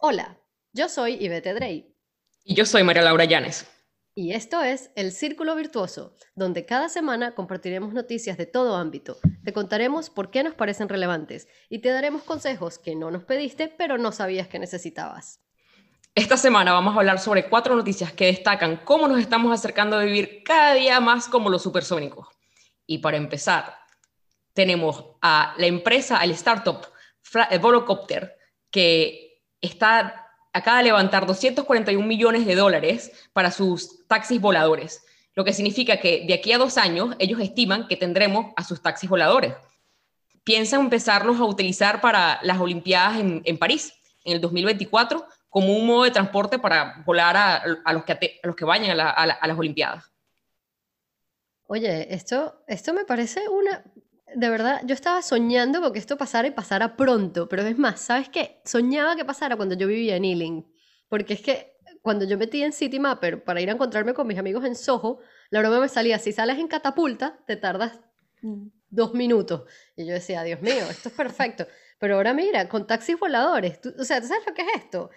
Hola, yo soy Ivete Drey. Y yo soy María Laura Llanes. Y esto es El Círculo Virtuoso, donde cada semana compartiremos noticias de todo ámbito, te contaremos por qué nos parecen relevantes y te daremos consejos que no nos pediste pero no sabías que necesitabas. Esta semana vamos a hablar sobre cuatro noticias que destacan cómo nos estamos acercando a vivir cada día más como los supersónicos. Y para empezar, tenemos a la empresa, al startup Volocopter, que está acaba de levantar 241 millones de dólares para sus taxis voladores, lo que significa que de aquí a dos años ellos estiman que tendremos a sus taxis voladores. Piensan empezarlos a utilizar para las Olimpiadas en, París en el 2024 como un modo de transporte para volar a, los, que, que vayan a, a las Olimpiadas. Oye, esto, esto me parece una, de verdad, yo estaba soñando con que esto pasara y pasara pronto, pero es más, ¿sabes qué? Soñaba que pasara cuando yo vivía en Ealing, porque es que cuando yo metí en City Mapper para ir a encontrarme con mis amigos en Soho, la broma me salía, si sales en catapulta, te tardas dos minutos. Y yo decía, Dios mío, esto es perfecto. Pero ahora mira, con taxis voladores, o sea, ¿tú sabes lo que es esto?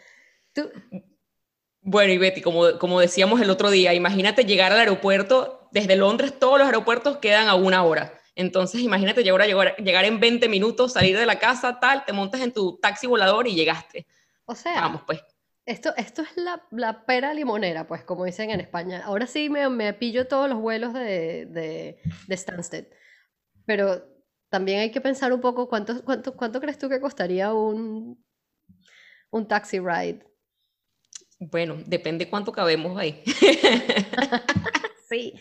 Bueno, y Betty, como, como decíamos el otro día, imagínate llegar al aeropuerto, desde Londres todos los aeropuertos quedan a una hora entonces, imagínate llegar, llegar, llegar en 20 minutos, salir de la casa, tal, te montas en tu taxi volador y llegaste. O sea, vamos pues. Esto, esto es la, la, pera limonera, pues, como dicen en España. Ahora sí me, me pillo todos los vuelos de, de, de, Stansted. Pero también hay que pensar un poco cuánto, cuánto, cuánto crees tú que costaría un, un taxi ride. Bueno, depende cuánto cabemos ahí. sí,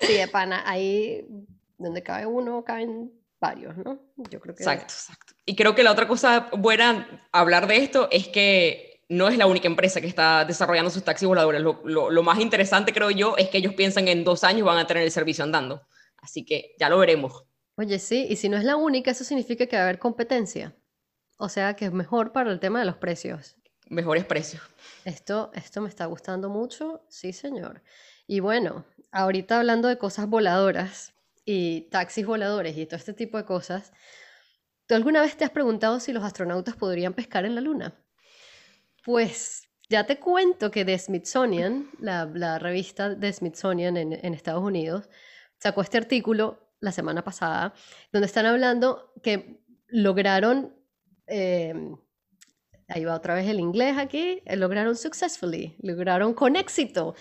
sí, de pana. Ahí donde cabe uno, caben varios, ¿no? Yo creo que... Exacto, exacto. Y creo que la otra cosa buena hablar de esto es que no es la única empresa que está desarrollando sus taxis voladores. Lo, lo, más interesante, creo yo, es que ellos piensan que en dos años van a tener el servicio andando. Así que ya lo veremos. Oye, sí, y si no es la única, eso significa que va a haber competencia. O sea, que es mejor para el tema de los precios. Mejores precios. Esto, esto me está gustando mucho, sí, señor. Y bueno, ahorita hablando de cosas voladoras, y taxis voladores y todo este tipo de cosas, ¿tú alguna vez te has preguntado si los astronautas podrían pescar en la Luna? Pues ya te cuento que The Smithsonian, la, revista de Smithsonian en, Estados Unidos, sacó este artículo la semana pasada, donde están hablando que lograron, em, ahí va otra vez el inglés aquí, eh, lograron successfully, lograron con éxito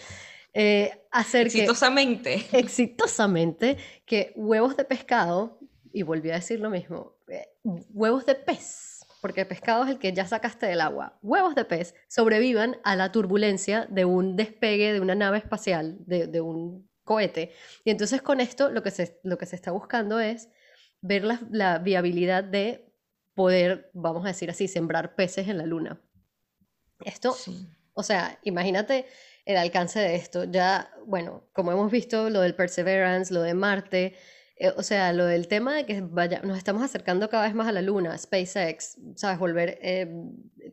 eh, hacer exitosamente. exitosamente que huevos de pescado, y volví a decir lo mismo, eh, huevos de pez, porque el pescado es el que ya sacaste del agua, huevos de pez sobrevivan a la turbulencia de un despegue de una nave espacial, de, un cohete. Y entonces con esto lo que se, lo que se está buscando es ver la, viabilidad de poder, vamos a decir así, sembrar peces en la luna. Esto, o sea, imagínate el alcance de esto. Ya, bueno, como hemos visto, lo del Perseverance, lo de Marte, eh, o sea, lo del tema de que vaya, nos estamos acercando cada vez más a la Luna, SpaceX, ¿sabes? Volver, eh,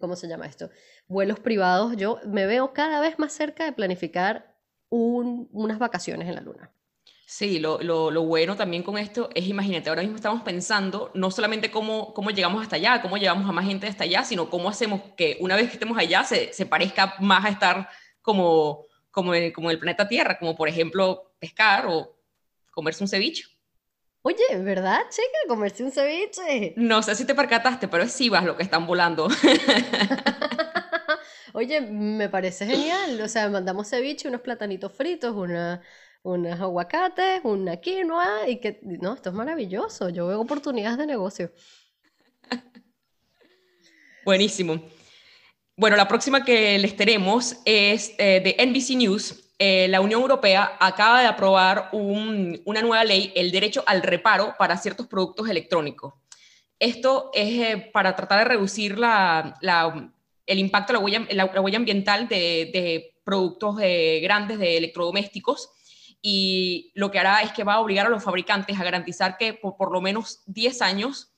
¿cómo se llama esto? Vuelos privados. Yo me veo cada vez más cerca de planificar unas vacaciones en la Luna. Sí, lo, lo, bueno también con esto es, imagínate, ahora mismo estamos pensando no solamente cómo, cómo llegamos hasta allá, cómo llevamos a más gente hasta allá, sino cómo hacemos que una vez que estemos allá se, se parezca más a estar como, como, el, como el planeta Tierra, como por ejemplo pescar o comerse un ceviche. Oye, ¿verdad, chica? Comerse un ceviche. No sé si te percataste, pero es Sivas lo que están volando. Oye, me parece genial. O sea, mandamos ceviche, unos platanitos fritos, una, unos aguacates, una quinoa y que... No, esto es maravilloso. Yo veo oportunidades de negocio. Buenísimo. Bueno, la próxima que les tenemos es eh, de NBC News. Eh, la Unión Europea acaba de aprobar una nueva ley, el derecho al reparo para ciertos productos electrónicos. Esto es eh, para tratar de reducir el impacto, la huella, la, huella ambiental de, productos grandes de electrodomésticos y lo que hará es que va a obligar a los fabricantes a garantizar que por, por lo menos 10 años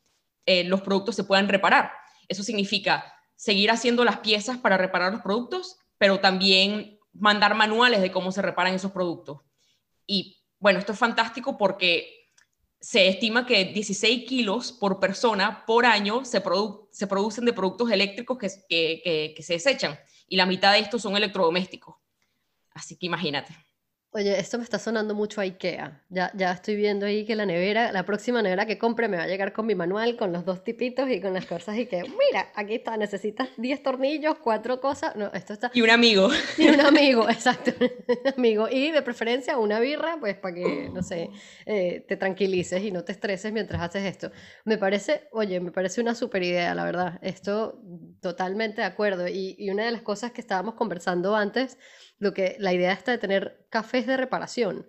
los productos se puedan reparar. Eso significa seguir haciendo las piezas para reparar los productos, pero también mandar manuales de cómo se reparan esos productos. Y bueno, esto es fantástico porque se estima que 16 kilos por persona por año se, producen de productos eléctricos que, que se desechan y la mitad de estos son electrodomésticos. Así que imagínate. Oye, esto me está sonando mucho a IKEA. Ya, ya estoy viendo ahí que la nevera, la próxima nevera que compre me va a llegar con mi manual, con los dos tipitos y con las cosas y que, mira, aquí está, necesitas 10 tornillos, cuatro cosas. No, esto está... Y un amigo. Y un amigo, exacto, un amigo. Y de preferencia una birra, pues para que, no sé, eh, te tranquilices y no te estreses mientras haces esto. Me parece, oye, me parece una super idea, la verdad. Esto totalmente de acuerdo. Y, y una de las cosas que estábamos conversando antes lo que la idea está de tener cafés de reparación.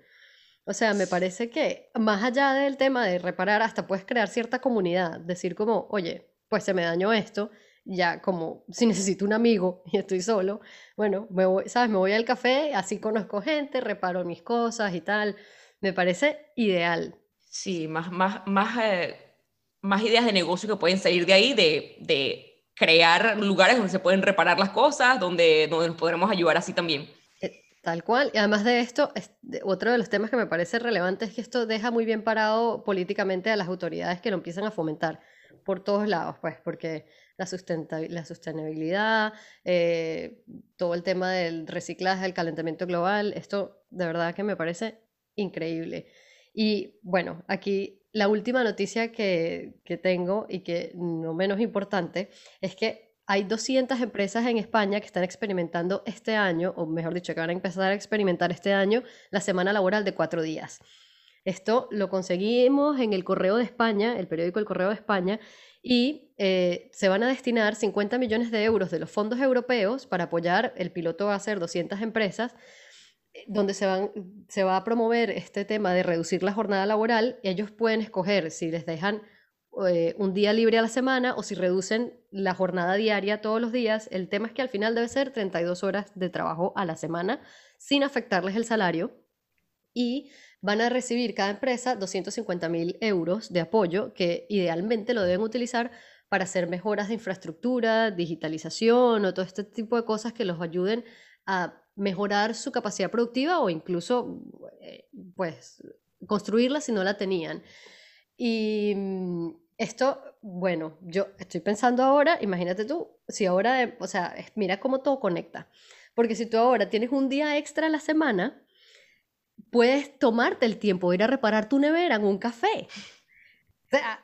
O sea, me parece que más allá del tema de reparar, hasta puedes crear cierta comunidad, decir como, oye, pues se me dañó esto, ya como si necesito un amigo y estoy solo, bueno, me voy, ¿sabes? Me voy al café, así conozco gente, reparo mis cosas y tal. Me parece ideal. Sí, más, más, más, eh, más ideas de negocio que pueden salir de ahí, de, de crear lugares donde se pueden reparar las cosas, donde, donde nos podremos ayudar así también. Tal cual. Y además de esto, otro de los temas que me parece relevante es que esto deja muy bien parado políticamente a las autoridades que lo empiezan a fomentar por todos lados, pues, porque la, la sostenibilidad, eh, todo el tema del reciclaje, del calentamiento global, esto de verdad que me parece increíble. Y bueno, aquí la última noticia que, tengo y que no menos importante es que hay 200 empresas en España que están experimentando este año, o mejor dicho, que van a empezar a experimentar este año la semana laboral de cuatro días. Esto lo conseguimos en el Correo de España, el periódico El Correo de España, y eh, se van a destinar 50 millones de euros de los fondos europeos para apoyar, el piloto a ser 200 empresas, donde se, se va a promover este tema de reducir la jornada laboral, ellos pueden escoger si les dejan eh, un día libre a la semana o si reducen la jornada diaria todos los días. El tema es que al final debe ser 32 horas de trabajo a la semana sin afectarles el salario y van a recibir cada empresa 250 mil euros de apoyo que idealmente lo deben utilizar para hacer mejoras de infraestructura, digitalización o todo este tipo de cosas que los ayuden a mejorar su capacidad productiva o incluso, eh, pues, construirla si no la tenían. Y mm, esto, bueno, yo estoy pensando ahora, imagínate tú, si ahora, o sea, mira cómo todo conecta. Porque si tú ahora tienes un día extra a la semana, puedes tomarte el tiempo de ir a reparar tu nevera en un café.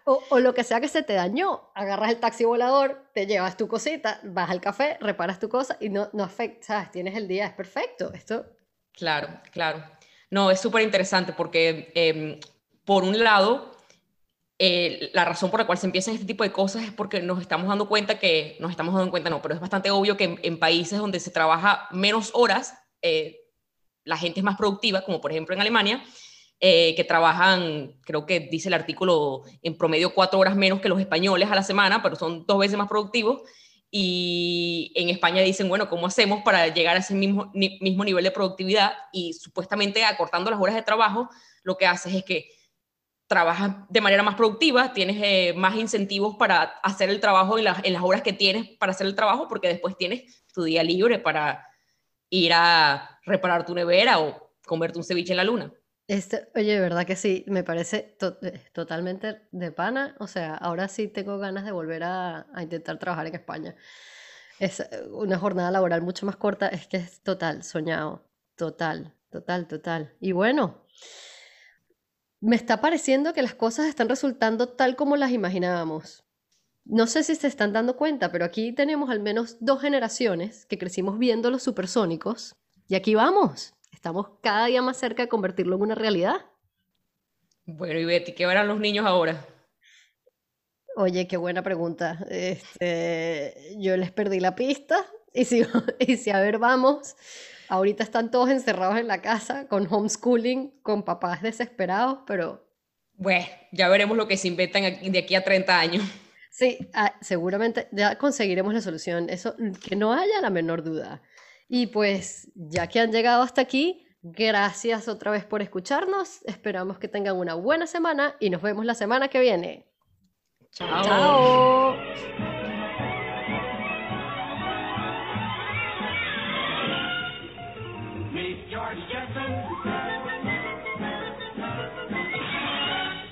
O, lo que sea que se te dañó, agarras el taxi volador, te llevas tu cosita, vas al café, reparas tu cosa y no, no afecta, Tienes el día, es perfecto. Esto... Claro, claro. No, es súper interesante porque, em, por un lado, eh, la razón por la cual se empiezan este tipo de cosas es porque nos estamos dando cuenta que, nos estamos dando cuenta, no, pero es bastante obvio que en, países donde se trabaja menos horas, eh, la gente es más productiva, como por ejemplo en Alemania, eh, que trabajan, creo que dice el artículo, en promedio cuatro horas menos que los españoles a la semana, pero son dos veces más productivos. Y en España dicen, bueno, ¿cómo hacemos para llegar a ese mismo, mismo nivel de productividad? Y supuestamente acortando las horas de trabajo, lo que haces es que trabajas de manera más productiva, tienes eh, más incentivos para hacer el trabajo en, en las horas que tienes para hacer el trabajo, porque después tienes tu día libre para ir a reparar tu nevera o comerte un ceviche en la luna. Este, oye, verdad que sí, me parece eh, totalmente de pana. O sea, ahora sí tengo ganas de volver a, intentar trabajar en España. Es eh, una jornada laboral mucho más corta, es que es total, soñado. Total, total, total. Y bueno, me está pareciendo que las cosas están resultando tal como las imaginábamos. No sé si se están dando cuenta, pero aquí tenemos al menos dos generaciones que crecimos viendo los supersónicos y aquí vamos estamos cada día más cerca de convertirlo en una realidad. Bueno, y Betty, ¿qué verán los niños ahora? Oye, qué buena pregunta. Este, yo les perdí la pista y si, y si a ver vamos, ahorita están todos encerrados en la casa con homeschooling, con papás desesperados, pero... Bueno, ya veremos lo que se inventan de aquí a 30 años. Sí, ah, seguramente ya conseguiremos la solución. Eso, que no haya la menor duda. Y pues ya que han llegado hasta aquí, gracias otra vez por escucharnos. Esperamos que tengan una buena semana y nos vemos la semana que viene. Chao. Chao.